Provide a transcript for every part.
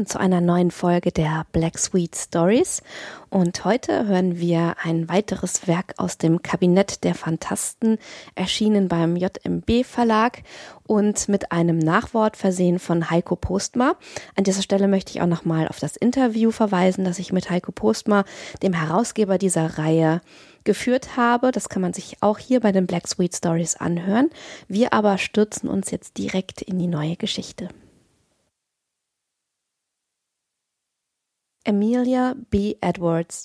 Willkommen zu einer neuen Folge der Black Sweet Stories. Und heute hören wir ein weiteres Werk aus dem Kabinett der Fantasten, erschienen beim JMB Verlag und mit einem Nachwort versehen von Heiko Postma. An dieser Stelle möchte ich auch nochmal auf das Interview verweisen, das ich mit Heiko Postma, dem Herausgeber dieser Reihe, geführt habe. Das kann man sich auch hier bei den Black Sweet Stories anhören. Wir aber stürzen uns jetzt direkt in die neue Geschichte. Amelia B. Edwards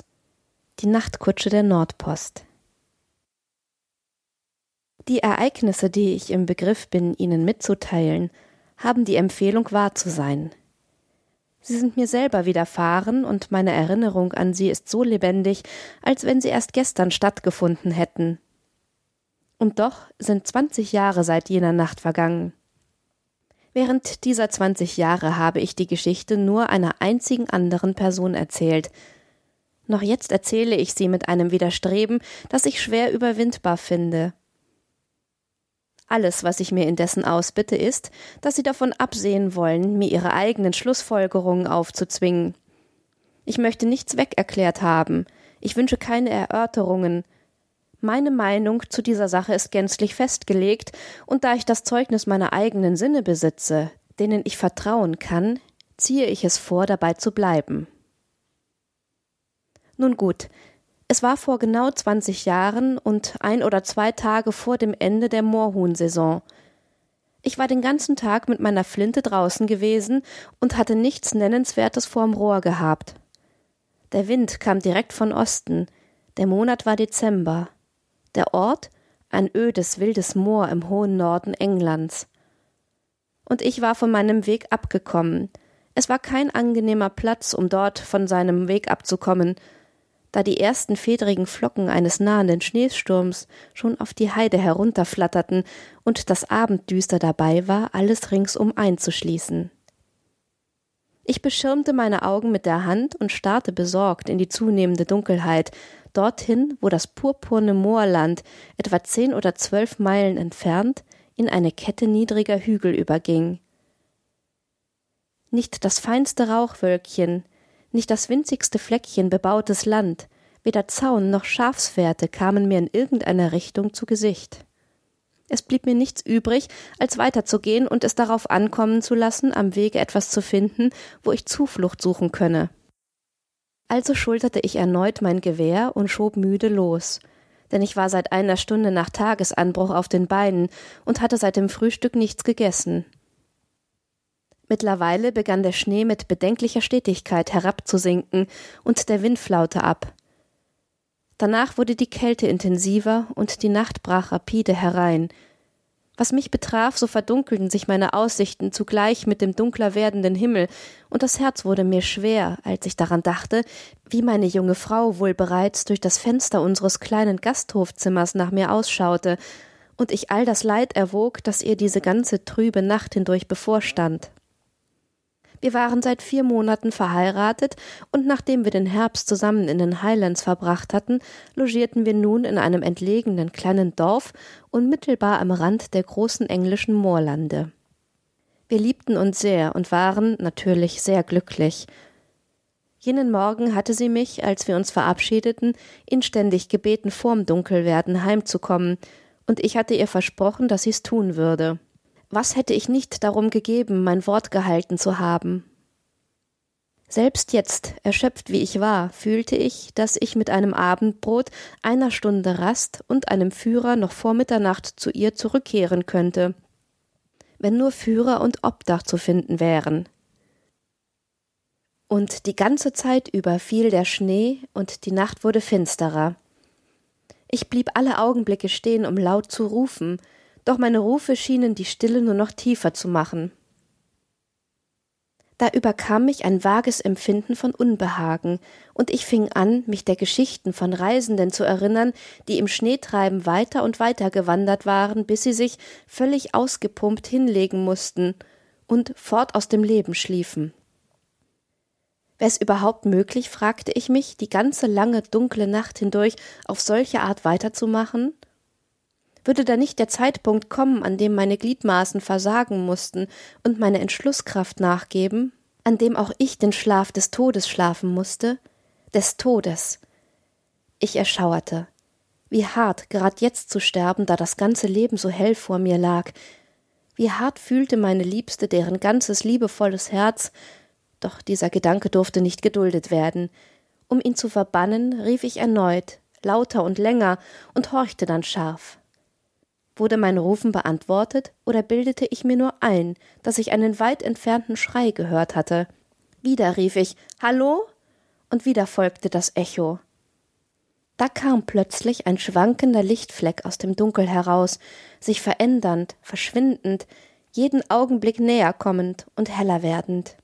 Die Nachtkutsche der Nordpost Die Ereignisse, die ich im Begriff bin, Ihnen mitzuteilen, haben die Empfehlung wahr zu sein. Sie sind mir selber widerfahren, und meine Erinnerung an sie ist so lebendig, als wenn sie erst gestern stattgefunden hätten. Und doch sind zwanzig Jahre seit jener Nacht vergangen. Während dieser 20 Jahre habe ich die Geschichte nur einer einzigen anderen Person erzählt. Noch jetzt erzähle ich sie mit einem Widerstreben, das ich schwer überwindbar finde. Alles, was ich mir indessen ausbitte, ist, dass Sie davon absehen wollen, mir Ihre eigenen Schlussfolgerungen aufzuzwingen. Ich möchte nichts wegerklärt haben. Ich wünsche keine Erörterungen. Meine Meinung zu dieser Sache ist gänzlich festgelegt, und da ich das Zeugnis meiner eigenen Sinne besitze, denen ich vertrauen kann, ziehe ich es vor, dabei zu bleiben. Nun gut, es war vor genau zwanzig Jahren und ein oder zwei Tage vor dem Ende der Moorhuhnsaison. Ich war den ganzen Tag mit meiner Flinte draußen gewesen und hatte nichts Nennenswertes vorm Rohr gehabt. Der Wind kam direkt von Osten, der Monat war Dezember. Der Ort ein ödes, wildes Moor im hohen Norden Englands. Und ich war von meinem Weg abgekommen. Es war kein angenehmer Platz, um dort von seinem Weg abzukommen, da die ersten fedrigen Flocken eines nahenden Schneesturms schon auf die Heide herunterflatterten und das Abenddüster dabei war, alles ringsum einzuschließen. Ich beschirmte meine Augen mit der Hand und starrte besorgt in die zunehmende Dunkelheit, dorthin, wo das purpurne Moorland, etwa zehn oder zwölf Meilen entfernt, in eine Kette niedriger Hügel überging. Nicht das feinste Rauchwölkchen, nicht das winzigste Fleckchen bebautes Land, weder Zaun noch Schafsfährte kamen mir in irgendeiner Richtung zu Gesicht. Es blieb mir nichts übrig, als weiterzugehen und es darauf ankommen zu lassen, am Wege etwas zu finden, wo ich Zuflucht suchen könne. Also schulterte ich erneut mein Gewehr und schob müde los, denn ich war seit einer Stunde nach Tagesanbruch auf den Beinen und hatte seit dem Frühstück nichts gegessen. Mittlerweile begann der Schnee mit bedenklicher Stetigkeit herabzusinken und der Wind flaute ab. Danach wurde die Kälte intensiver und die Nacht brach rapide herein, was mich betraf, so verdunkelten sich meine Aussichten zugleich mit dem dunkler werdenden Himmel, und das Herz wurde mir schwer, als ich daran dachte, wie meine junge Frau wohl bereits durch das Fenster unseres kleinen Gasthofzimmers nach mir ausschaute, und ich all das Leid erwog, das ihr diese ganze trübe Nacht hindurch bevorstand. Wir waren seit vier Monaten verheiratet, und nachdem wir den Herbst zusammen in den Highlands verbracht hatten, logierten wir nun in einem entlegenen kleinen Dorf unmittelbar am Rand der großen englischen Moorlande. Wir liebten uns sehr und waren natürlich sehr glücklich. Jenen Morgen hatte sie mich, als wir uns verabschiedeten, inständig gebeten, vorm Dunkelwerden heimzukommen, und ich hatte ihr versprochen, dass sie's tun würde. Was hätte ich nicht darum gegeben, mein Wort gehalten zu haben? Selbst jetzt, erschöpft wie ich war, fühlte ich, dass ich mit einem Abendbrot, einer Stunde Rast und einem Führer noch vor Mitternacht zu ihr zurückkehren könnte, wenn nur Führer und Obdach zu finden wären. Und die ganze Zeit über fiel der Schnee und die Nacht wurde finsterer. Ich blieb alle Augenblicke stehen, um laut zu rufen, doch meine Rufe schienen die Stille nur noch tiefer zu machen. Da überkam mich ein vages Empfinden von Unbehagen, und ich fing an, mich der Geschichten von Reisenden zu erinnern, die im Schneetreiben weiter und weiter gewandert waren, bis sie sich völlig ausgepumpt hinlegen mussten und fort aus dem Leben schliefen. Wäre es überhaupt möglich, fragte ich mich, die ganze lange dunkle Nacht hindurch auf solche Art weiterzumachen? Würde da nicht der Zeitpunkt kommen, an dem meine Gliedmaßen versagen mussten und meine Entschlusskraft nachgeben? an dem auch ich den Schlaf des Todes schlafen musste, des Todes. Ich erschauerte. Wie hart, grad jetzt zu sterben, da das ganze Leben so hell vor mir lag. Wie hart fühlte meine Liebste, deren ganzes liebevolles Herz, doch dieser Gedanke durfte nicht geduldet werden. Um ihn zu verbannen, rief ich erneut, lauter und länger, und horchte dann scharf. Wurde mein Rufen beantwortet, oder bildete ich mir nur ein, dass ich einen weit entfernten Schrei gehört hatte? Wieder rief ich Hallo? Und wieder folgte das Echo. Da kam plötzlich ein schwankender Lichtfleck aus dem Dunkel heraus, sich verändernd, verschwindend, jeden Augenblick näher kommend und heller werdend.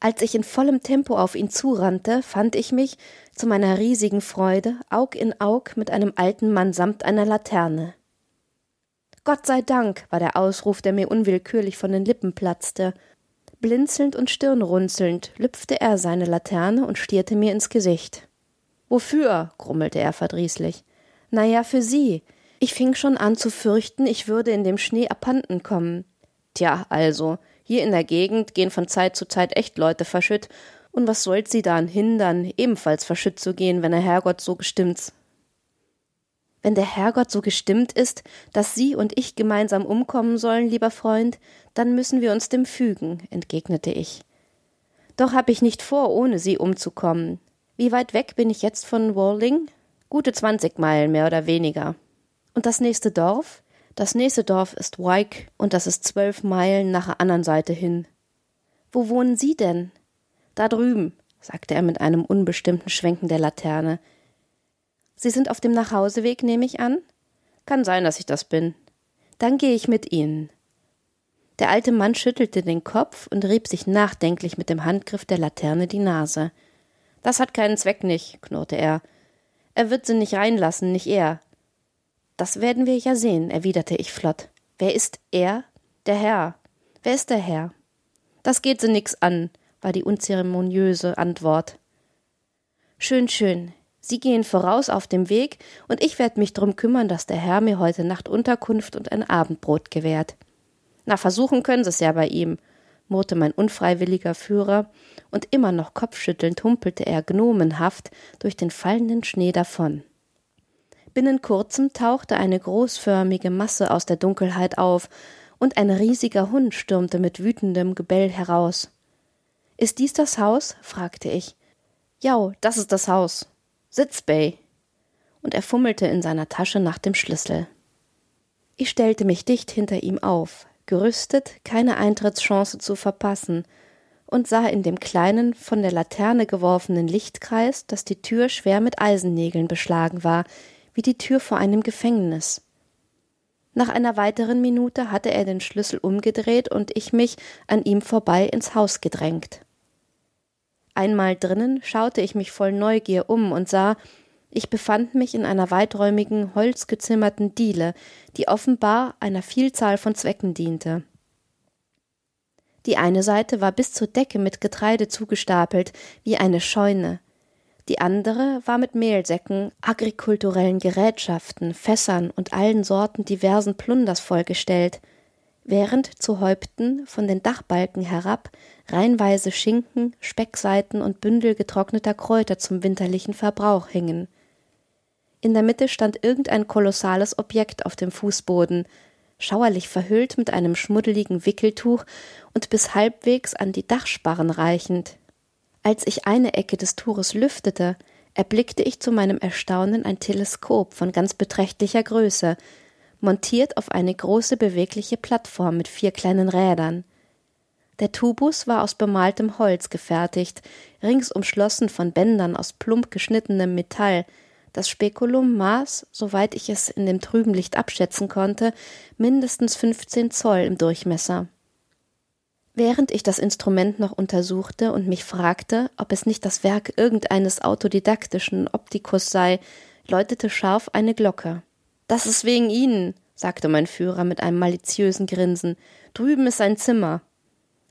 Als ich in vollem Tempo auf ihn zurannte, fand ich mich, zu meiner riesigen Freude, Aug in Aug mit einem alten Mann samt einer Laterne. Gott sei Dank, war der Ausruf, der mir unwillkürlich von den Lippen platzte. Blinzelnd und stirnrunzelnd lüpfte er seine Laterne und stierte mir ins Gesicht. Wofür? grummelte er verdrießlich. Na ja, für Sie. Ich fing schon an zu fürchten, ich würde in dem Schnee abhanden kommen. Tja, also, hier in der Gegend gehen von Zeit zu Zeit echt Leute verschütt, und was sollt sie daran hindern, ebenfalls verschütt zu gehen, wenn der Herrgott so gestimmt? Wenn der Herrgott so gestimmt ist, dass Sie und ich gemeinsam umkommen sollen, lieber Freund, dann müssen wir uns dem fügen, entgegnete ich. Doch hab ich nicht vor, ohne Sie umzukommen. Wie weit weg bin ich jetzt von Walling? Gute zwanzig Meilen mehr oder weniger. Und das nächste Dorf? Das nächste Dorf ist Wyke und das ist zwölf Meilen nach der anderen Seite hin. Wo wohnen Sie denn? Da drüben, sagte er mit einem unbestimmten Schwenken der Laterne. Sie sind auf dem Nachhauseweg, nehme ich an? Kann sein, dass ich das bin. Dann gehe ich mit Ihnen. Der alte Mann schüttelte den Kopf und rieb sich nachdenklich mit dem Handgriff der Laterne die Nase. Das hat keinen Zweck nicht, knurrte er. Er wird sie nicht reinlassen, nicht er. Das werden wir ja sehen, erwiderte ich flott. Wer ist er? Der Herr. Wer ist der Herr? Das geht sie nix an, war die unzeremoniöse Antwort. Schön, schön. Sie gehen voraus auf dem Weg, und ich werde mich drum kümmern, dass der Herr mir heute Nacht Unterkunft und ein Abendbrot gewährt. Na, versuchen können Sie es ja bei ihm, murrte mein unfreiwilliger Führer, und immer noch kopfschüttelnd humpelte er gnomenhaft durch den fallenden Schnee davon. Binnen kurzem tauchte eine großförmige Masse aus der Dunkelheit auf, und ein riesiger Hund stürmte mit wütendem Gebell heraus. Ist dies das Haus? fragte ich. Ja, das ist das Haus. Sitz, Bay. Und er fummelte in seiner Tasche nach dem Schlüssel. Ich stellte mich dicht hinter ihm auf, gerüstet, keine Eintrittschance zu verpassen, und sah in dem kleinen, von der Laterne geworfenen Lichtkreis, dass die Tür schwer mit Eisennägeln beschlagen war, wie die Tür vor einem Gefängnis. Nach einer weiteren Minute hatte er den Schlüssel umgedreht und ich mich an ihm vorbei ins Haus gedrängt. Einmal drinnen schaute ich mich voll Neugier um und sah, ich befand mich in einer weiträumigen, holzgezimmerten Diele, die offenbar einer Vielzahl von Zwecken diente. Die eine Seite war bis zur Decke mit Getreide zugestapelt, wie eine Scheune. Die andere war mit Mehlsäcken, agrikulturellen Gerätschaften, Fässern und allen Sorten diversen Plunders vollgestellt, während zu Häupten von den Dachbalken herab reihenweise Schinken, Speckseiten und Bündel getrockneter Kräuter zum winterlichen Verbrauch hingen. In der Mitte stand irgendein kolossales Objekt auf dem Fußboden, schauerlich verhüllt mit einem schmuddeligen Wickeltuch und bis halbwegs an die Dachsparren reichend. Als ich eine Ecke des Tuches lüftete, erblickte ich zu meinem Erstaunen ein Teleskop von ganz beträchtlicher Größe, montiert auf eine große bewegliche Plattform mit vier kleinen Rädern. Der Tubus war aus bemaltem Holz gefertigt, rings umschlossen von Bändern aus plump geschnittenem Metall, das Spekulum maß, soweit ich es in dem trüben Licht abschätzen konnte, mindestens 15 Zoll im Durchmesser. Während ich das Instrument noch untersuchte und mich fragte, ob es nicht das Werk irgendeines autodidaktischen Optikus sei, läutete scharf eine Glocke. Das ist wegen Ihnen, sagte mein Führer mit einem maliziösen Grinsen. Drüben ist sein Zimmer.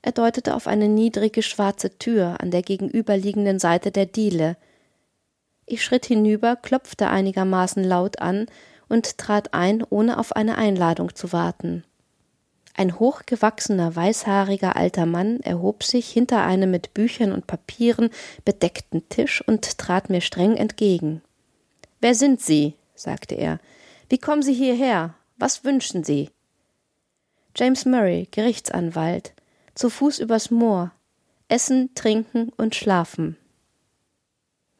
Er deutete auf eine niedrige schwarze Tür an der gegenüberliegenden Seite der Diele. Ich schritt hinüber, klopfte einigermaßen laut an und trat ein, ohne auf eine Einladung zu warten. Ein hochgewachsener, weißhaariger alter Mann erhob sich hinter einem mit Büchern und Papieren bedeckten Tisch und trat mir streng entgegen. Wer sind Sie? sagte er. Wie kommen Sie hierher? Was wünschen Sie? James Murray, Gerichtsanwalt, zu Fuß übers Moor, essen, trinken und schlafen.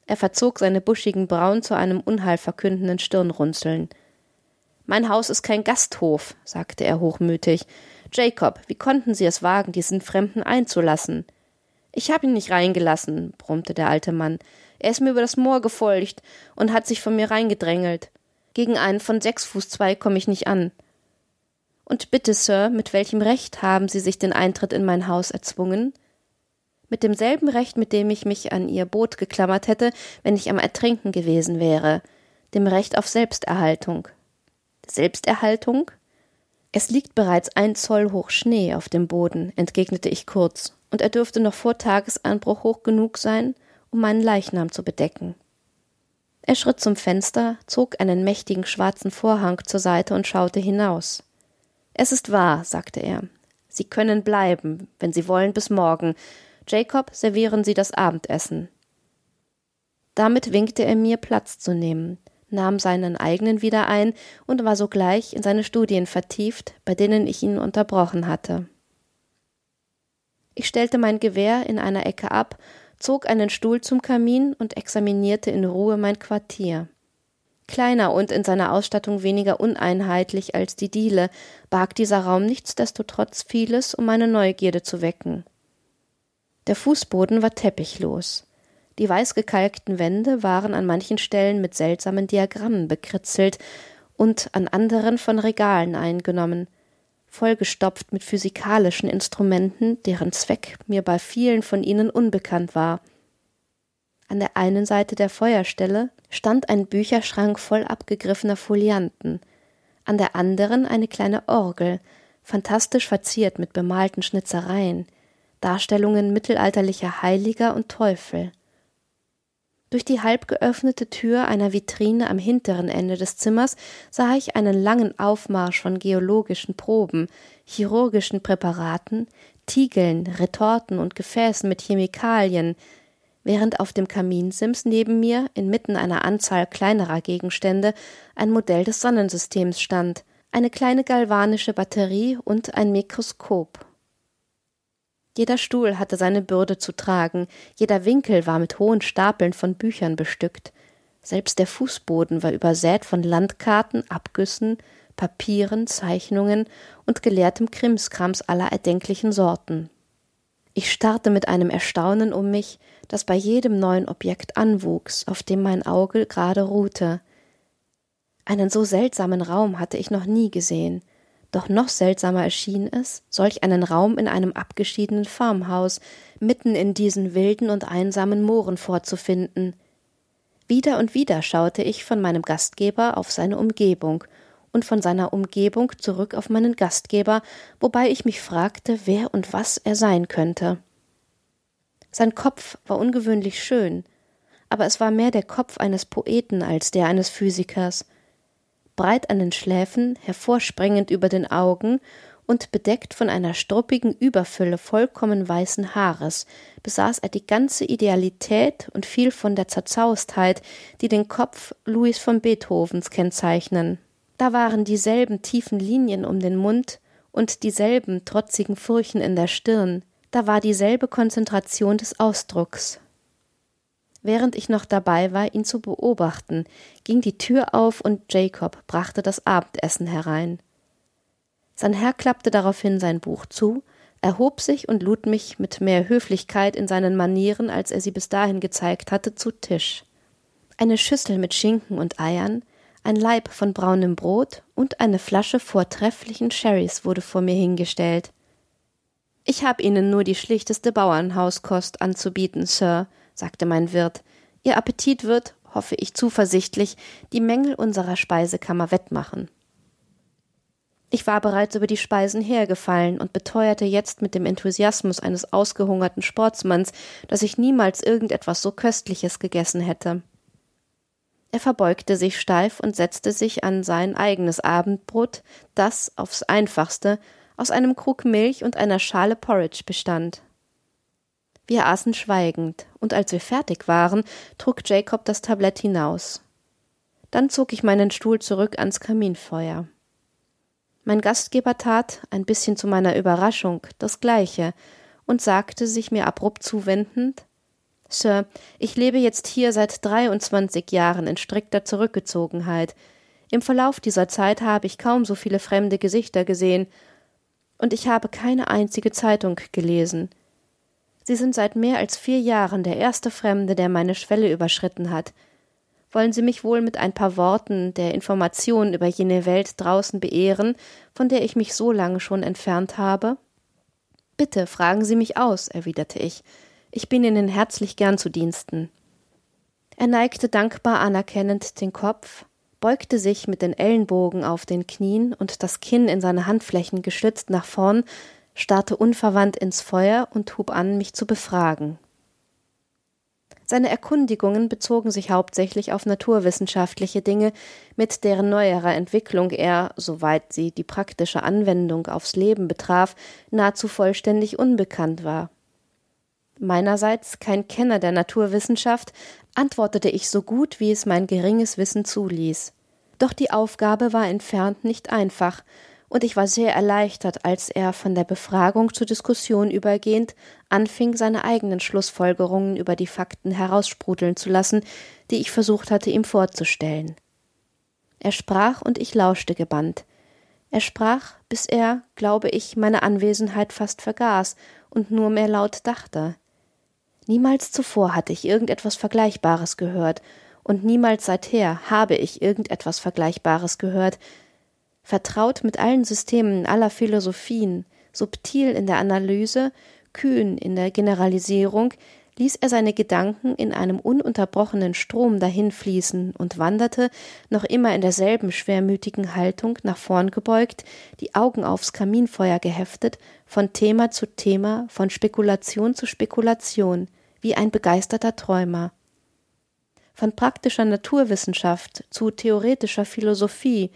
Er verzog seine buschigen Brauen zu einem unheilverkündenden Stirnrunzeln. Mein Haus ist kein Gasthof, sagte er hochmütig. Jacob, wie konnten Sie es wagen, diesen Fremden einzulassen? Ich habe ihn nicht reingelassen, brummte der alte Mann. Er ist mir über das Moor gefolgt und hat sich von mir reingedrängelt. Gegen einen von sechs Fuß zwei komme ich nicht an. Und bitte, Sir, mit welchem Recht haben Sie sich den Eintritt in mein Haus erzwungen? Mit demselben Recht, mit dem ich mich an Ihr Boot geklammert hätte, wenn ich am Ertrinken gewesen wäre, dem Recht auf Selbsterhaltung. Selbsterhaltung? Es liegt bereits ein Zoll hoch Schnee auf dem Boden, entgegnete ich kurz, und er dürfte noch vor Tagesanbruch hoch genug sein, um meinen Leichnam zu bedecken. Er schritt zum Fenster, zog einen mächtigen schwarzen Vorhang zur Seite und schaute hinaus. Es ist wahr, sagte er. Sie können bleiben, wenn Sie wollen, bis morgen. Jacob, servieren Sie das Abendessen. Damit winkte er mir, Platz zu nehmen, nahm seinen eigenen wieder ein und war sogleich in seine Studien vertieft, bei denen ich ihn unterbrochen hatte. Ich stellte mein Gewehr in einer Ecke ab, zog einen Stuhl zum Kamin und examinierte in Ruhe mein Quartier. Kleiner und in seiner Ausstattung weniger uneinheitlich als die Diele, barg dieser Raum nichtsdestotrotz vieles, um meine Neugierde zu wecken. Der Fußboden war teppichlos. Die weißgekalkten Wände waren an manchen Stellen mit seltsamen Diagrammen bekritzelt und an anderen von Regalen eingenommen, vollgestopft mit physikalischen Instrumenten, deren Zweck mir bei vielen von ihnen unbekannt war. An der einen Seite der Feuerstelle stand ein Bücherschrank voll abgegriffener Folianten, an der anderen eine kleine Orgel, fantastisch verziert mit bemalten Schnitzereien, Darstellungen mittelalterlicher Heiliger und Teufel. Durch die halb geöffnete Tür einer Vitrine am hinteren Ende des Zimmers sah ich einen langen Aufmarsch von geologischen Proben, chirurgischen Präparaten, Tiegeln, Retorten und Gefäßen mit Chemikalien, während auf dem Kaminsims neben mir inmitten einer Anzahl kleinerer Gegenstände ein Modell des Sonnensystems stand, eine kleine galvanische Batterie und ein Mikroskop. Jeder Stuhl hatte seine Bürde zu tragen, jeder Winkel war mit hohen Stapeln von Büchern bestückt, selbst der Fußboden war übersät von Landkarten, Abgüssen, Papieren, Zeichnungen und gelehrtem Krimskrams aller erdenklichen Sorten. Ich starrte mit einem Erstaunen um mich, das bei jedem neuen Objekt anwuchs, auf dem mein Auge gerade ruhte. Einen so seltsamen Raum hatte ich noch nie gesehen, doch noch seltsamer erschien es, solch einen Raum in einem abgeschiedenen Farmhaus, mitten in diesen wilden und einsamen Mooren vorzufinden. Wieder und wieder schaute ich von meinem Gastgeber auf seine Umgebung und von seiner Umgebung zurück auf meinen Gastgeber, wobei ich mich fragte, wer und was er sein könnte. Sein Kopf war ungewöhnlich schön, aber es war mehr der Kopf eines Poeten als der eines Physikers breit an den Schläfen, hervorspringend über den Augen und bedeckt von einer struppigen Überfülle vollkommen weißen Haares, besaß er die ganze Idealität und viel von der Zerzaustheit, die den Kopf Louis von Beethovens kennzeichnen. Da waren dieselben tiefen Linien um den Mund und dieselben trotzigen Furchen in der Stirn, da war dieselbe Konzentration des Ausdrucks. Während ich noch dabei war, ihn zu beobachten, ging die Tür auf und Jacob brachte das Abendessen herein. Sein Herr klappte daraufhin sein Buch zu, erhob sich und lud mich mit mehr Höflichkeit in seinen Manieren, als er sie bis dahin gezeigt hatte, zu Tisch. Eine Schüssel mit Schinken und Eiern, ein Laib von braunem Brot und eine Flasche vortrefflichen Sherrys wurde vor mir hingestellt. Ich habe Ihnen nur die schlichteste Bauernhauskost anzubieten, Sir, sagte mein Wirt, Ihr Appetit wird, hoffe ich zuversichtlich, die Mängel unserer Speisekammer wettmachen. Ich war bereits über die Speisen hergefallen und beteuerte jetzt mit dem Enthusiasmus eines ausgehungerten Sportsmanns, dass ich niemals irgendetwas so Köstliches gegessen hätte. Er verbeugte sich steif und setzte sich an sein eigenes Abendbrot, das aufs einfachste aus einem Krug Milch und einer Schale Porridge bestand. Wir aßen schweigend, und als wir fertig waren, trug Jacob das Tablett hinaus. Dann zog ich meinen Stuhl zurück ans Kaminfeuer. Mein Gastgeber tat, ein bisschen zu meiner Überraschung, das Gleiche und sagte, sich mir abrupt zuwendend Sir, ich lebe jetzt hier seit 23 Jahren in strikter Zurückgezogenheit. Im Verlauf dieser Zeit habe ich kaum so viele fremde Gesichter gesehen, und ich habe keine einzige Zeitung gelesen. Sie sind seit mehr als vier Jahren der erste Fremde, der meine Schwelle überschritten hat. Wollen Sie mich wohl mit ein paar Worten der Information über jene Welt draußen beehren, von der ich mich so lange schon entfernt habe? Bitte fragen Sie mich aus, erwiderte ich. Ich bin Ihnen herzlich gern zu Diensten. Er neigte dankbar anerkennend den Kopf, beugte sich mit den Ellenbogen auf den Knien und das Kinn in seine Handflächen gestützt nach vorn, starrte unverwandt ins Feuer und hub an, mich zu befragen. Seine Erkundigungen bezogen sich hauptsächlich auf naturwissenschaftliche Dinge, mit deren neuerer Entwicklung er, soweit sie die praktische Anwendung aufs Leben betraf, nahezu vollständig unbekannt war. Meinerseits kein Kenner der Naturwissenschaft, antwortete ich so gut, wie es mein geringes Wissen zuließ. Doch die Aufgabe war entfernt nicht einfach, und ich war sehr erleichtert, als er von der Befragung zur Diskussion übergehend anfing, seine eigenen Schlussfolgerungen über die Fakten heraussprudeln zu lassen, die ich versucht hatte, ihm vorzustellen. Er sprach und ich lauschte gebannt. Er sprach, bis er, glaube ich, meine Anwesenheit fast vergaß und nur mehr laut dachte. Niemals zuvor hatte ich irgendetwas Vergleichbares gehört, und niemals seither habe ich irgendetwas Vergleichbares gehört, vertraut mit allen Systemen aller Philosophien, subtil in der Analyse, kühn in der Generalisierung, ließ er seine Gedanken in einem ununterbrochenen Strom dahinfließen und wanderte, noch immer in derselben schwermütigen Haltung, nach vorn gebeugt, die Augen aufs Kaminfeuer geheftet, von Thema zu Thema, von Spekulation zu Spekulation, wie ein begeisterter Träumer. Von praktischer Naturwissenschaft zu theoretischer Philosophie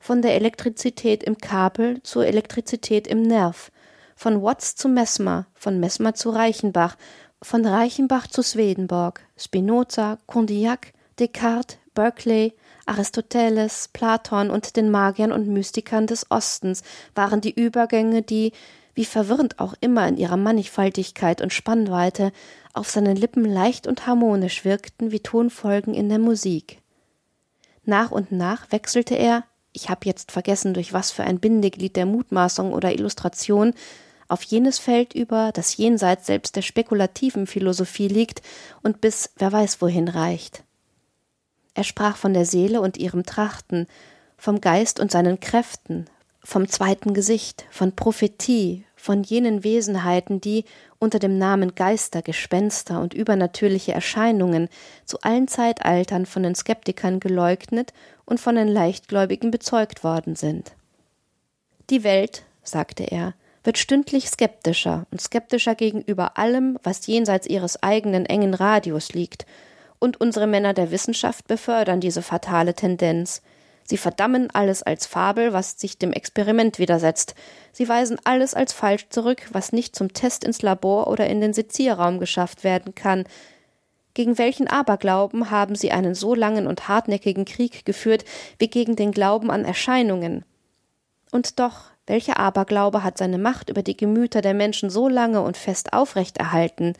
von der Elektrizität im Kabel zur Elektrizität im Nerv, von Watts zu Mesmer, von Mesmer zu Reichenbach, von Reichenbach zu Swedenborg, Spinoza, Condillac, Descartes, Berkeley, Aristoteles, Platon und den Magiern und Mystikern des Ostens waren die Übergänge, die, wie verwirrend auch immer in ihrer Mannigfaltigkeit und Spannweite, auf seinen Lippen leicht und harmonisch wirkten wie Tonfolgen in der Musik. Nach und nach wechselte er, ich habe jetzt vergessen, durch was für ein Bindeglied der Mutmaßung oder Illustration, auf jenes Feld über, das jenseits selbst der spekulativen Philosophie liegt und bis wer weiß wohin reicht. Er sprach von der Seele und ihrem Trachten, vom Geist und seinen Kräften, vom zweiten Gesicht, von Prophetie, von jenen Wesenheiten, die unter dem Namen Geister, Gespenster und übernatürliche Erscheinungen zu allen Zeitaltern von den Skeptikern geleugnet und von den Leichtgläubigen bezeugt worden sind. Die Welt, sagte er, wird stündlich skeptischer und skeptischer gegenüber allem, was jenseits ihres eigenen engen Radius liegt, und unsere Männer der Wissenschaft befördern diese fatale Tendenz, Sie verdammen alles als Fabel, was sich dem Experiment widersetzt. Sie weisen alles als falsch zurück, was nicht zum Test ins Labor oder in den Sezierraum geschafft werden kann. Gegen welchen Aberglauben haben sie einen so langen und hartnäckigen Krieg geführt wie gegen den Glauben an Erscheinungen? Und doch, welcher Aberglaube hat seine Macht über die Gemüter der Menschen so lange und fest aufrechterhalten?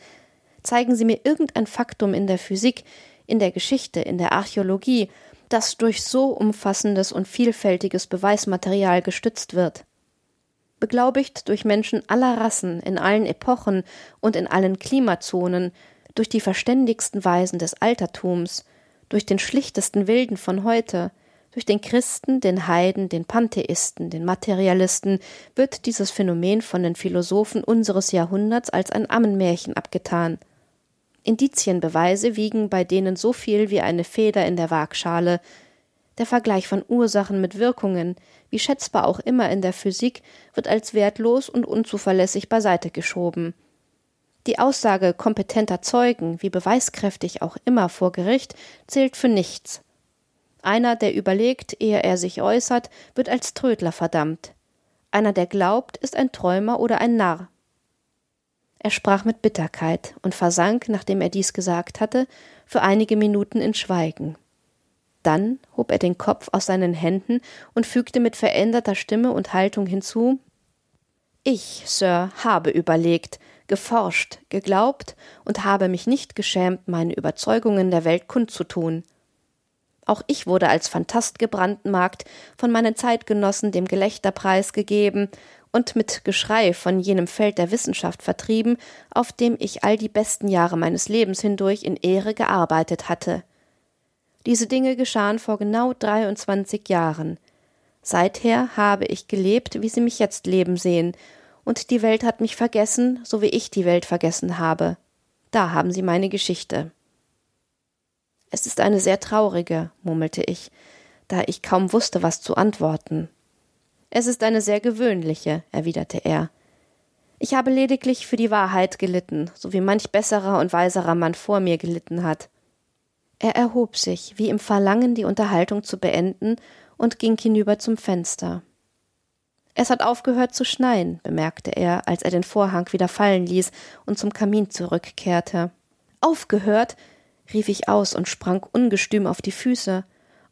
Zeigen Sie mir irgendein Faktum in der Physik, in der Geschichte, in der Archäologie, das durch so umfassendes und vielfältiges Beweismaterial gestützt wird. Beglaubigt durch Menschen aller Rassen, in allen Epochen und in allen Klimazonen, durch die verständigsten Weisen des Altertums, durch den schlichtesten Wilden von heute, durch den Christen, den Heiden, den Pantheisten, den Materialisten wird dieses Phänomen von den Philosophen unseres Jahrhunderts als ein Ammenmärchen abgetan – Indizienbeweise wiegen bei denen so viel wie eine Feder in der Waagschale. Der Vergleich von Ursachen mit Wirkungen, wie schätzbar auch immer in der Physik, wird als wertlos und unzuverlässig beiseite geschoben. Die Aussage kompetenter Zeugen, wie beweiskräftig auch immer vor Gericht, zählt für nichts. Einer, der überlegt, ehe er sich äußert, wird als Trödler verdammt. Einer, der glaubt, ist ein Träumer oder ein Narr. Er sprach mit Bitterkeit und versank, nachdem er dies gesagt hatte, für einige Minuten in Schweigen. Dann hob er den Kopf aus seinen Händen und fügte mit veränderter Stimme und Haltung hinzu Ich, Sir, habe überlegt, geforscht, geglaubt und habe mich nicht geschämt, meine Überzeugungen der Welt kundzutun. Auch ich wurde als Phantast gebrandmarkt, von meinen Zeitgenossen dem Gelächter preisgegeben und mit Geschrei von jenem Feld der Wissenschaft vertrieben, auf dem ich all die besten Jahre meines Lebens hindurch in Ehre gearbeitet hatte. Diese Dinge geschahen vor genau 23 Jahren. Seither habe ich gelebt, wie Sie mich jetzt leben sehen, und die Welt hat mich vergessen, so wie ich die Welt vergessen habe. Da haben Sie meine Geschichte. Es ist eine sehr traurige, murmelte ich, da ich kaum wusste, was zu antworten. Es ist eine sehr gewöhnliche, erwiderte er. Ich habe lediglich für die Wahrheit gelitten, so wie manch besserer und weiserer Mann vor mir gelitten hat. Er erhob sich, wie im Verlangen, die Unterhaltung zu beenden, und ging hinüber zum Fenster. Es hat aufgehört zu schneien, bemerkte er, als er den Vorhang wieder fallen ließ und zum Kamin zurückkehrte. Aufgehört? rief ich aus und sprang ungestüm auf die Füße.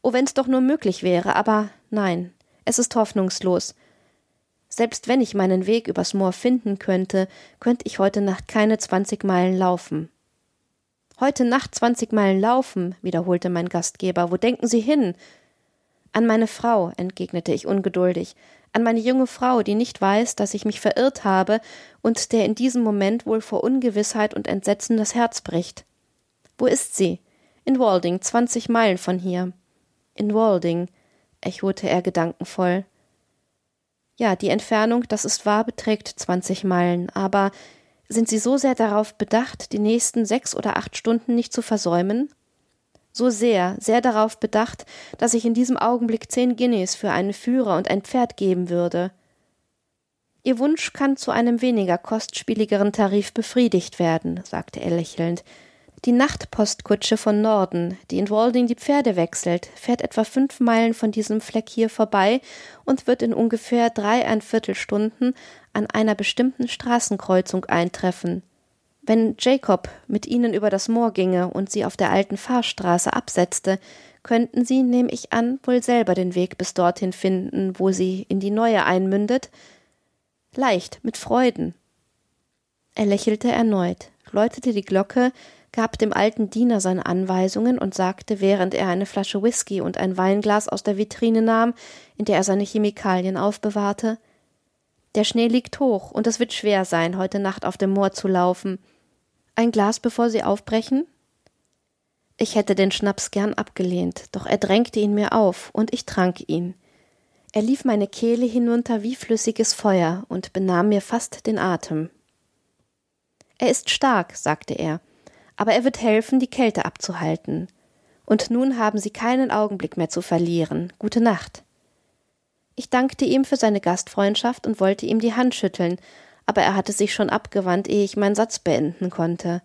Oh, wenn's doch nur möglich wäre, aber nein, es ist hoffnungslos. Selbst wenn ich meinen Weg übers Moor finden könnte, könnte ich heute Nacht keine zwanzig Meilen laufen. Heute Nacht zwanzig Meilen laufen, wiederholte mein Gastgeber. Wo denken Sie hin? An meine Frau, entgegnete ich ungeduldig, an meine junge Frau, die nicht weiß, dass ich mich verirrt habe und der in diesem Moment wohl vor Ungewissheit und Entsetzen das Herz bricht. Wo ist sie? In Walding, zwanzig Meilen von hier. In Walding, echote er gedankenvoll. Ja, die Entfernung, das ist wahr, beträgt zwanzig Meilen, aber sind Sie so sehr darauf bedacht, die nächsten sechs oder acht Stunden nicht zu versäumen? So sehr, sehr darauf bedacht, dass ich in diesem Augenblick zehn Guineas für einen Führer und ein Pferd geben würde. Ihr Wunsch kann zu einem weniger kostspieligeren Tarif befriedigt werden, sagte er lächelnd. Die Nachtpostkutsche von Norden, die in Walding die Pferde wechselt, fährt etwa fünf Meilen von diesem Fleck hier vorbei und wird in ungefähr dreieinviertel Stunden an einer bestimmten Straßenkreuzung eintreffen. Wenn Jacob mit ihnen über das Moor ginge und sie auf der alten Fahrstraße absetzte, könnten sie, nehme ich an, wohl selber den Weg bis dorthin finden, wo sie in die neue einmündet. Leicht, mit Freuden. Er lächelte erneut, läutete die Glocke, gab dem alten Diener seine Anweisungen und sagte, während er eine Flasche Whisky und ein Weinglas aus der Vitrine nahm, in der er seine Chemikalien aufbewahrte Der Schnee liegt hoch, und es wird schwer sein, heute Nacht auf dem Moor zu laufen. Ein Glas, bevor Sie aufbrechen? Ich hätte den Schnaps gern abgelehnt, doch er drängte ihn mir auf, und ich trank ihn. Er lief meine Kehle hinunter wie flüssiges Feuer und benahm mir fast den Atem. Er ist stark, sagte er, aber er wird helfen, die Kälte abzuhalten. Und nun haben Sie keinen Augenblick mehr zu verlieren. Gute Nacht. Ich dankte ihm für seine Gastfreundschaft und wollte ihm die Hand schütteln, aber er hatte sich schon abgewandt, ehe ich meinen Satz beenden konnte.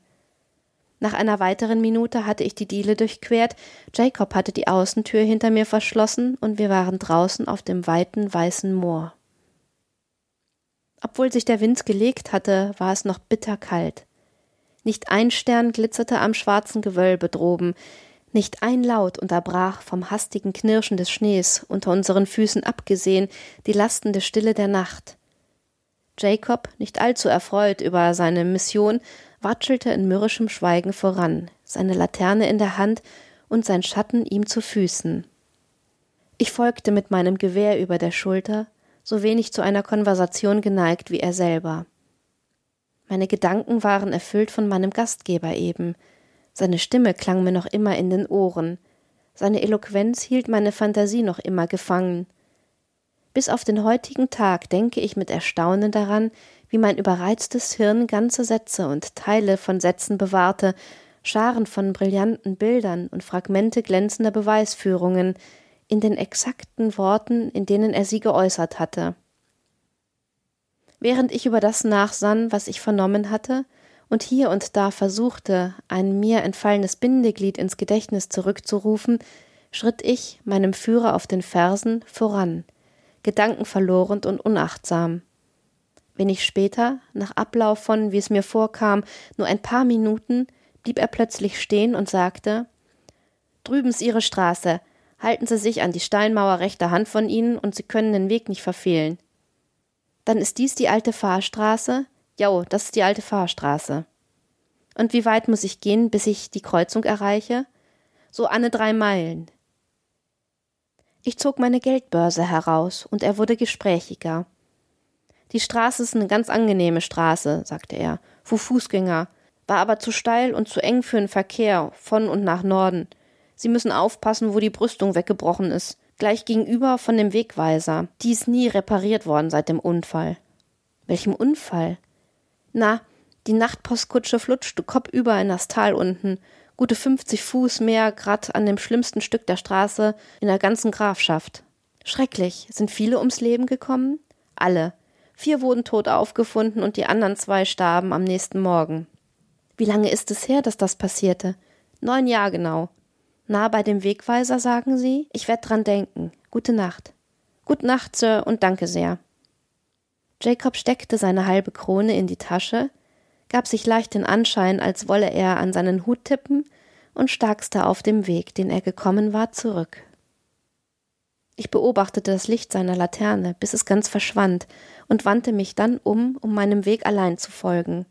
Nach einer weiteren Minute hatte ich die Diele durchquert, Jacob hatte die Außentür hinter mir verschlossen und wir waren draußen auf dem weiten weißen Moor. Obwohl sich der Wind gelegt hatte, war es noch bitterkalt. Nicht ein Stern glitzerte am schwarzen Gewölbe droben, nicht ein Laut unterbrach vom hastigen Knirschen des Schnees unter unseren Füßen abgesehen die lastende Stille der Nacht. Jacob, nicht allzu erfreut über seine Mission, watschelte in mürrischem Schweigen voran, seine Laterne in der Hand und sein Schatten ihm zu Füßen. Ich folgte mit meinem Gewehr über der Schulter, so wenig zu einer Konversation geneigt wie er selber. Meine Gedanken waren erfüllt von meinem Gastgeber eben. Seine Stimme klang mir noch immer in den Ohren. Seine Eloquenz hielt meine Fantasie noch immer gefangen. Bis auf den heutigen Tag denke ich mit Erstaunen daran, wie mein überreiztes Hirn ganze Sätze und Teile von Sätzen bewahrte, Scharen von brillanten Bildern und Fragmente glänzender Beweisführungen in den exakten Worten, in denen er sie geäußert hatte. Während ich über das nachsann, was ich vernommen hatte, und hier und da versuchte, ein mir entfallenes Bindeglied ins Gedächtnis zurückzurufen, schritt ich, meinem Führer auf den Fersen, voran, gedankenverloren und unachtsam. Wenig später, nach Ablauf von, wie es mir vorkam, nur ein paar Minuten, blieb er plötzlich stehen und sagte Drüben ist Ihre Straße. Halten Sie sich an die Steinmauer rechter Hand von Ihnen und Sie können den Weg nicht verfehlen. Dann ist dies die alte Fahrstraße? Jo, das ist die alte Fahrstraße. Und wie weit muss ich gehen, bis ich die Kreuzung erreiche? So anne drei Meilen. Ich zog meine Geldbörse heraus, und er wurde gesprächiger. Die Straße ist eine ganz angenehme Straße, sagte er, für Fußgänger, war aber zu steil und zu eng für den Verkehr von und nach Norden. Sie müssen aufpassen, wo die Brüstung weggebrochen ist, gleich gegenüber von dem Wegweiser. Die ist nie repariert worden seit dem Unfall. Welchem Unfall? Na, die Nachtpostkutsche flutschte kopfüber in das Tal unten, gute fünfzig Fuß mehr grad an dem schlimmsten Stück der Straße in der ganzen Grafschaft. Schrecklich. Sind viele ums Leben gekommen? Alle. Vier wurden tot aufgefunden und die anderen zwei starben am nächsten Morgen. Wie lange ist es her, dass das passierte? Neun Jahre genau. Na, bei dem Wegweiser sagen Sie? Ich werd dran denken. Gute Nacht. Gute Nacht, Sir, und danke sehr. Jacob steckte seine halbe Krone in die Tasche, gab sich leicht den Anschein, als wolle er an seinen Hut tippen und starkste auf dem Weg, den er gekommen war, zurück. Ich beobachtete das Licht seiner Laterne, bis es ganz verschwand, und wandte mich dann um, um meinem Weg allein zu folgen.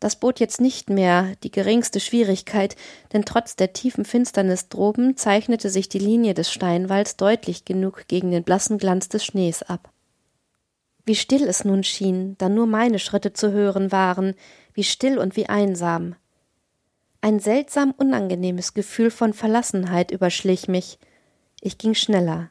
Das bot jetzt nicht mehr die geringste Schwierigkeit, denn trotz der tiefen Finsternis droben zeichnete sich die Linie des Steinwalls deutlich genug gegen den blassen Glanz des Schnees ab. Wie still es nun schien, da nur meine Schritte zu hören waren, wie still und wie einsam. Ein seltsam unangenehmes Gefühl von Verlassenheit überschlich mich. Ich ging schneller.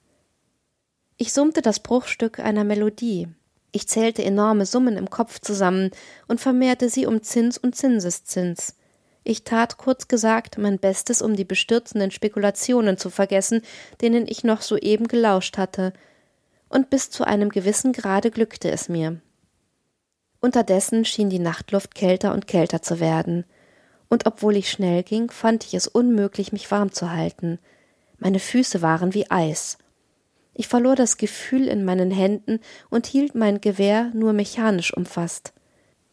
Ich summte das Bruchstück einer Melodie. Ich zählte enorme Summen im Kopf zusammen und vermehrte sie um Zins und Zinseszins. Ich tat, kurz gesagt, mein Bestes, um die bestürzenden Spekulationen zu vergessen, denen ich noch soeben gelauscht hatte, und bis zu einem gewissen Grade glückte es mir. Unterdessen schien die Nachtluft kälter und kälter zu werden, und obwohl ich schnell ging, fand ich es unmöglich, mich warm zu halten. Meine Füße waren wie Eis. Ich verlor das Gefühl in meinen Händen und hielt mein Gewehr nur mechanisch umfasst.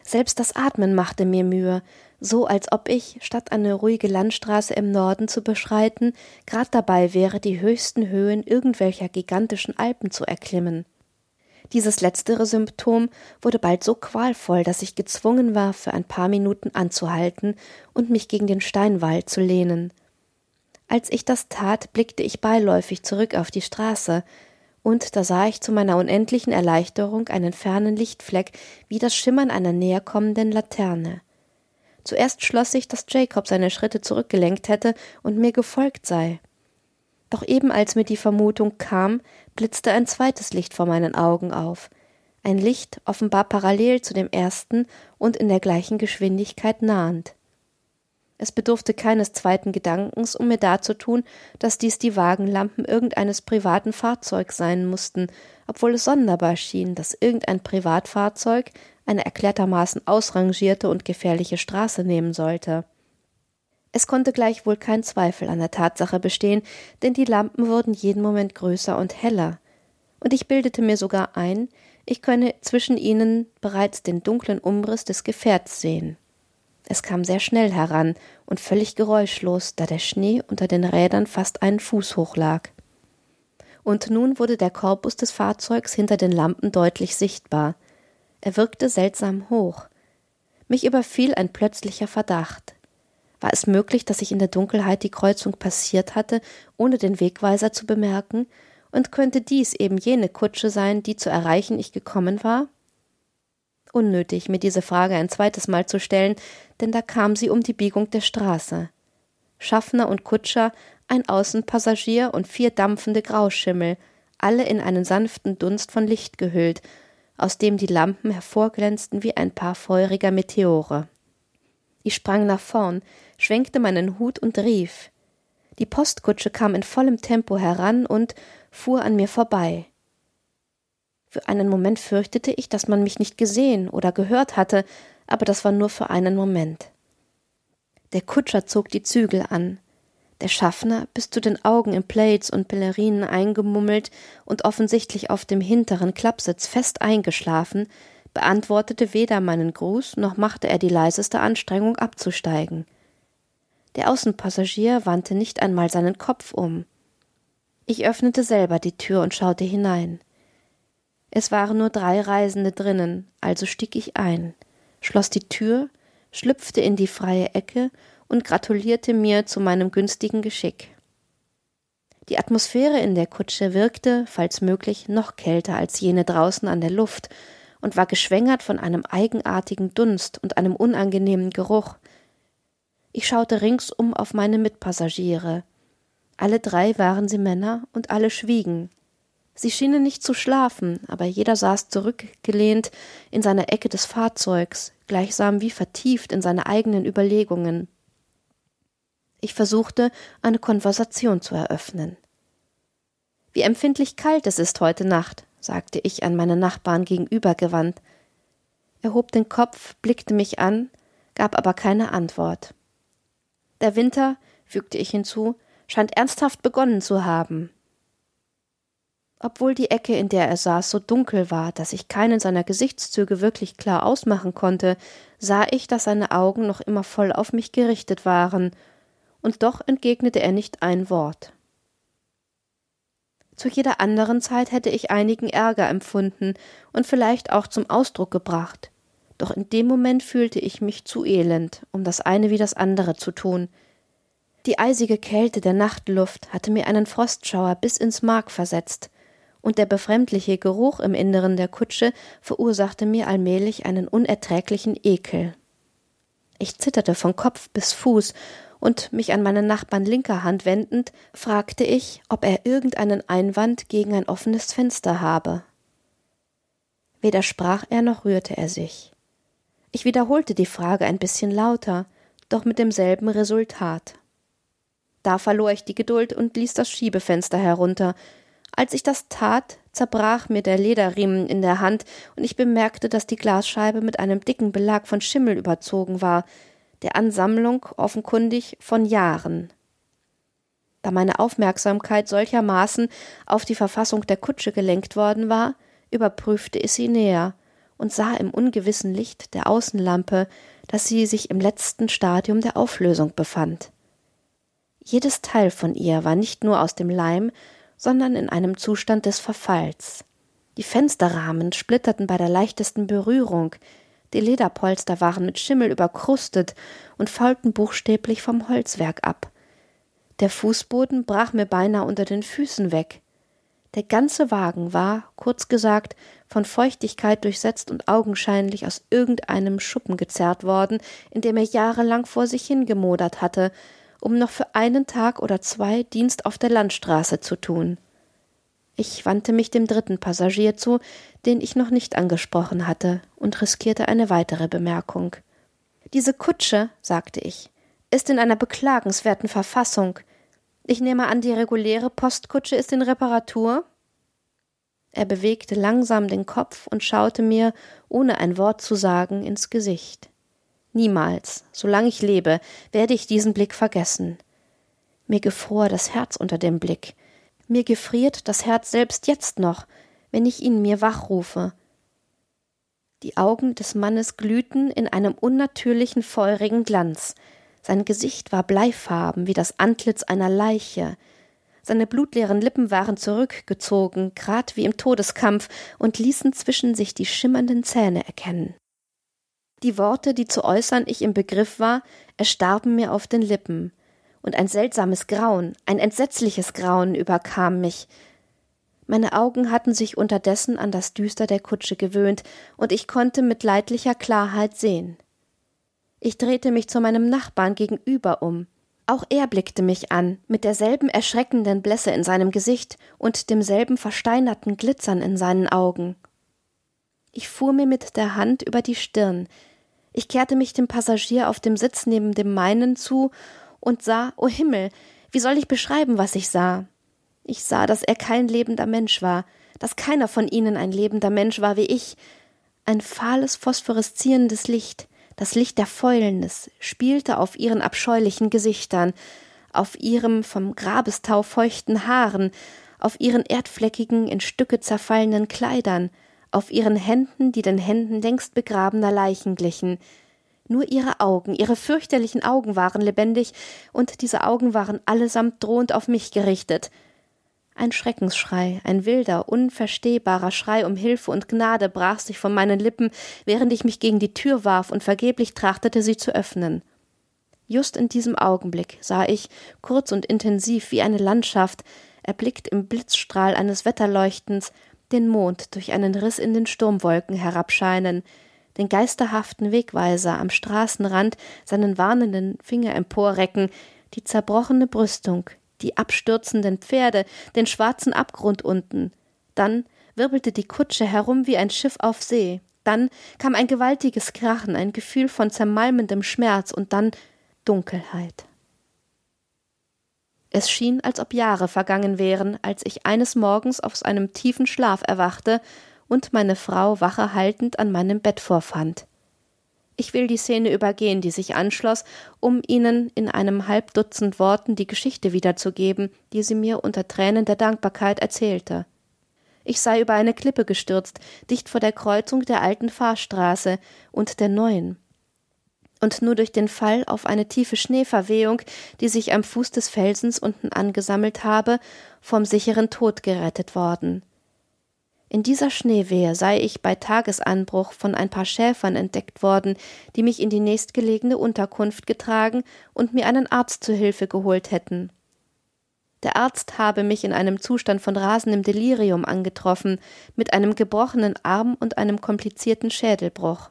Selbst das Atmen machte mir Mühe, so als ob ich, statt eine ruhige Landstraße im Norden zu beschreiten, grad dabei wäre, die höchsten Höhen irgendwelcher gigantischen Alpen zu erklimmen. Dieses letztere Symptom wurde bald so qualvoll, dass ich gezwungen war, für ein paar Minuten anzuhalten und mich gegen den Steinwall zu lehnen. Als ich das tat, blickte ich beiläufig zurück auf die Straße, und da sah ich zu meiner unendlichen Erleichterung einen fernen Lichtfleck wie das Schimmern einer näherkommenden Laterne. Zuerst schloss ich, dass Jacob seine Schritte zurückgelenkt hätte und mir gefolgt sei. Doch eben als mir die Vermutung kam, blitzte ein zweites Licht vor meinen Augen auf, ein Licht offenbar parallel zu dem ersten und in der gleichen Geschwindigkeit nahend. Es bedurfte keines zweiten Gedankens, um mir darzutun, dass dies die Wagenlampen irgendeines privaten Fahrzeugs sein mussten, obwohl es sonderbar schien, dass irgendein Privatfahrzeug eine erklärtermaßen ausrangierte und gefährliche Straße nehmen sollte. Es konnte gleichwohl kein Zweifel an der Tatsache bestehen, denn die Lampen wurden jeden Moment größer und heller, und ich bildete mir sogar ein, ich könne zwischen ihnen bereits den dunklen Umriss des Gefährts sehen. Es kam sehr schnell heran und völlig geräuschlos, da der Schnee unter den Rädern fast einen Fuß hoch lag. Und nun wurde der Korpus des Fahrzeugs hinter den Lampen deutlich sichtbar. Er wirkte seltsam hoch. Mich überfiel ein plötzlicher Verdacht. War es möglich, dass ich in der Dunkelheit die Kreuzung passiert hatte, ohne den Wegweiser zu bemerken, und könnte dies eben jene Kutsche sein, die zu erreichen ich gekommen war? Unnötig, mir diese Frage ein zweites Mal zu stellen, denn da kam sie um die Biegung der Straße. Schaffner und Kutscher, ein Außenpassagier und vier dampfende Grauschimmel, alle in einen sanften Dunst von Licht gehüllt, aus dem die Lampen hervorglänzten wie ein paar feuriger Meteore. Ich sprang nach vorn, schwenkte meinen Hut und rief. Die Postkutsche kam in vollem Tempo heran und fuhr an mir vorbei. Für einen Moment fürchtete ich, dass man mich nicht gesehen oder gehört hatte, aber das war nur für einen Moment. Der Kutscher zog die Zügel an. Der Schaffner, bis zu den Augen in Plates und Pellerinen eingemummelt und offensichtlich auf dem hinteren Klappsitz fest eingeschlafen, beantwortete weder meinen Gruß noch machte er die leiseste Anstrengung abzusteigen. Der Außenpassagier wandte nicht einmal seinen Kopf um. Ich öffnete selber die Tür und schaute hinein. Es waren nur drei Reisende drinnen, also stieg ich ein, schloss die Tür, schlüpfte in die freie Ecke und gratulierte mir zu meinem günstigen Geschick. Die Atmosphäre in der Kutsche wirkte, falls möglich, noch kälter als jene draußen an der Luft und war geschwängert von einem eigenartigen Dunst und einem unangenehmen Geruch. Ich schaute ringsum auf meine Mitpassagiere. Alle drei waren sie Männer und alle schwiegen. Sie schienen nicht zu schlafen, aber jeder saß zurückgelehnt in seiner Ecke des Fahrzeugs, gleichsam wie vertieft in seine eigenen Überlegungen. Ich versuchte, eine Konversation zu eröffnen. Wie empfindlich kalt es ist heute Nacht, sagte ich an meine Nachbarn gegenübergewandt. Er hob den Kopf, blickte mich an, gab aber keine Antwort. Der Winter, fügte ich hinzu, scheint ernsthaft begonnen zu haben. Obwohl die Ecke, in der er saß, so dunkel war, dass ich keinen seiner Gesichtszüge wirklich klar ausmachen konnte, sah ich, dass seine Augen noch immer voll auf mich gerichtet waren, und doch entgegnete er nicht ein Wort. Zu jeder anderen Zeit hätte ich einigen Ärger empfunden und vielleicht auch zum Ausdruck gebracht. Doch in dem Moment fühlte ich mich zu elend, um das eine wie das andere zu tun. Die eisige Kälte der Nachtluft hatte mir einen Frostschauer bis ins Mark versetzt, und der befremdliche Geruch im Inneren der Kutsche verursachte mir allmählich einen unerträglichen Ekel. Ich zitterte von Kopf bis Fuß und mich an meinen Nachbarn linker Hand wendend, fragte ich, ob er irgendeinen Einwand gegen ein offenes Fenster habe. Weder sprach er noch rührte er sich. Ich wiederholte die Frage ein bisschen lauter, doch mit demselben Resultat. Da verlor ich die Geduld und ließ das Schiebefenster herunter. Als ich das tat, zerbrach mir der Lederriemen in der Hand, und ich bemerkte, dass die Glasscheibe mit einem dicken Belag von Schimmel überzogen war, der Ansammlung offenkundig von Jahren. Da meine Aufmerksamkeit solchermaßen auf die Verfassung der Kutsche gelenkt worden war, überprüfte ich sie näher und sah im ungewissen Licht der Außenlampe, dass sie sich im letzten Stadium der Auflösung befand. Jedes Teil von ihr war nicht nur aus dem Leim, sondern in einem Zustand des Verfalls. Die Fensterrahmen splitterten bei der leichtesten Berührung, die Lederpolster waren mit Schimmel überkrustet und faulten buchstäblich vom Holzwerk ab. Der Fußboden brach mir beinahe unter den Füßen weg. Der ganze Wagen war, kurz gesagt, von Feuchtigkeit durchsetzt und augenscheinlich aus irgendeinem Schuppen gezerrt worden, in dem er jahrelang vor sich hingemodert hatte, um noch für einen Tag oder zwei Dienst auf der Landstraße zu tun. Ich wandte mich dem dritten Passagier zu, den ich noch nicht angesprochen hatte, und riskierte eine weitere Bemerkung. Diese Kutsche, sagte ich, ist in einer beklagenswerten Verfassung. Ich nehme an, die reguläre Postkutsche ist in Reparatur? Er bewegte langsam den Kopf und schaute mir, ohne ein Wort zu sagen, ins Gesicht. Niemals, solange ich lebe, werde ich diesen Blick vergessen. Mir gefror das Herz unter dem Blick, mir gefriert das Herz selbst jetzt noch, wenn ich ihn mir wachrufe. Die Augen des Mannes glühten in einem unnatürlichen feurigen Glanz. Sein Gesicht war bleifarben wie das Antlitz einer Leiche. Seine blutleeren Lippen waren zurückgezogen, grad wie im Todeskampf, und ließen zwischen sich die schimmernden Zähne erkennen. Die Worte, die zu äußern ich im Begriff war, erstarben mir auf den Lippen und ein seltsames Grauen, ein entsetzliches Grauen überkam mich. Meine Augen hatten sich unterdessen an das Düster der Kutsche gewöhnt, und ich konnte mit leidlicher Klarheit sehen. Ich drehte mich zu meinem Nachbarn gegenüber um. Auch er blickte mich an, mit derselben erschreckenden Blässe in seinem Gesicht und demselben versteinerten Glitzern in seinen Augen. Ich fuhr mir mit der Hand über die Stirn. Ich kehrte mich dem Passagier auf dem Sitz neben dem meinen zu und sah, o oh Himmel, wie soll ich beschreiben, was ich sah? Ich sah, dass er kein lebender Mensch war, dass keiner von ihnen ein lebender Mensch war wie ich. Ein fahles, phosphoreszierendes Licht, das Licht der Fäulnis, spielte auf ihren abscheulichen Gesichtern, auf ihrem vom Grabestau feuchten Haaren, auf ihren erdfleckigen, in Stücke zerfallenen Kleidern, auf ihren Händen, die den Händen längst begrabener Leichen glichen. Nur ihre Augen, ihre fürchterlichen Augen waren lebendig, und diese Augen waren allesamt drohend auf mich gerichtet. Ein Schreckensschrei, ein wilder, unverstehbarer Schrei um Hilfe und Gnade brach sich von meinen Lippen, während ich mich gegen die Tür warf und vergeblich trachtete, sie zu öffnen. Just in diesem Augenblick sah ich, kurz und intensiv wie eine Landschaft, erblickt im Blitzstrahl eines Wetterleuchtens, den Mond durch einen Riss in den Sturmwolken herabscheinen, den geisterhaften Wegweiser am Straßenrand seinen warnenden Finger emporrecken, die zerbrochene Brüstung, die abstürzenden Pferde, den schwarzen Abgrund unten. Dann wirbelte die Kutsche herum wie ein Schiff auf See. Dann kam ein gewaltiges Krachen, ein Gefühl von zermalmendem Schmerz und dann Dunkelheit. Es schien, als ob Jahre vergangen wären, als ich eines Morgens aus einem tiefen Schlaf erwachte und meine Frau wache haltend an meinem Bett vorfand. Ich will die Szene übergehen, die sich anschloss, um Ihnen in einem Halbdutzend Worten die Geschichte wiederzugeben, die sie mir unter Tränen der Dankbarkeit erzählte. Ich sei über eine Klippe gestürzt, dicht vor der Kreuzung der alten Fahrstraße und der neuen und nur durch den Fall auf eine tiefe Schneeverwehung, die sich am Fuß des Felsens unten angesammelt habe, vom sicheren Tod gerettet worden. In dieser Schneewehe sei ich bei Tagesanbruch von ein paar Schäfern entdeckt worden, die mich in die nächstgelegene Unterkunft getragen und mir einen Arzt zu Hilfe geholt hätten. Der Arzt habe mich in einem Zustand von rasendem Delirium angetroffen, mit einem gebrochenen Arm und einem komplizierten Schädelbruch.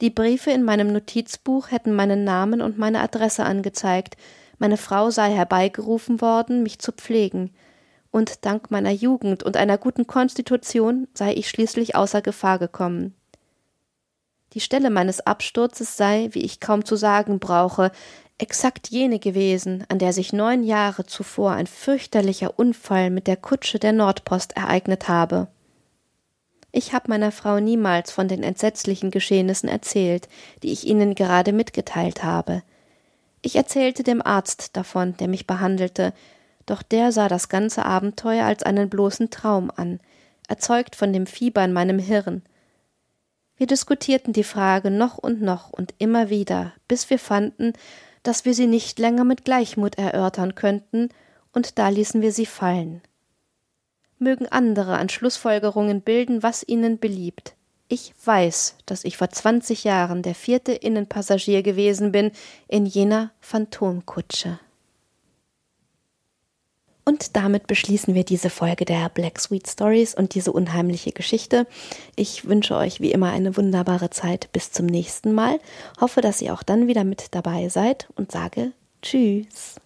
Die Briefe in meinem Notizbuch hätten meinen Namen und meine Adresse angezeigt, meine Frau sei herbeigerufen worden, mich zu pflegen, und dank meiner Jugend und einer guten Konstitution sei ich schließlich außer Gefahr gekommen. Die Stelle meines Absturzes sei, wie ich kaum zu sagen brauche, exakt jene gewesen, an der sich neun Jahre zuvor ein fürchterlicher Unfall mit der Kutsche der Nordpost ereignet habe. Ich habe meiner Frau niemals von den entsetzlichen Geschehnissen erzählt, die ich Ihnen gerade mitgeteilt habe. Ich erzählte dem Arzt davon, der mich behandelte, doch der sah das ganze Abenteuer als einen bloßen Traum an, erzeugt von dem Fieber in meinem Hirn. Wir diskutierten die Frage noch und noch und immer wieder, bis wir fanden, dass wir sie nicht länger mit Gleichmut erörtern könnten, und da ließen wir sie fallen mögen andere an Schlussfolgerungen bilden, was ihnen beliebt. Ich weiß, dass ich vor zwanzig Jahren der vierte Innenpassagier gewesen bin in jener Phantomkutsche. Und damit beschließen wir diese Folge der Black Sweet Stories und diese unheimliche Geschichte. Ich wünsche euch wie immer eine wunderbare Zeit bis zum nächsten Mal, hoffe, dass ihr auch dann wieder mit dabei seid und sage Tschüss.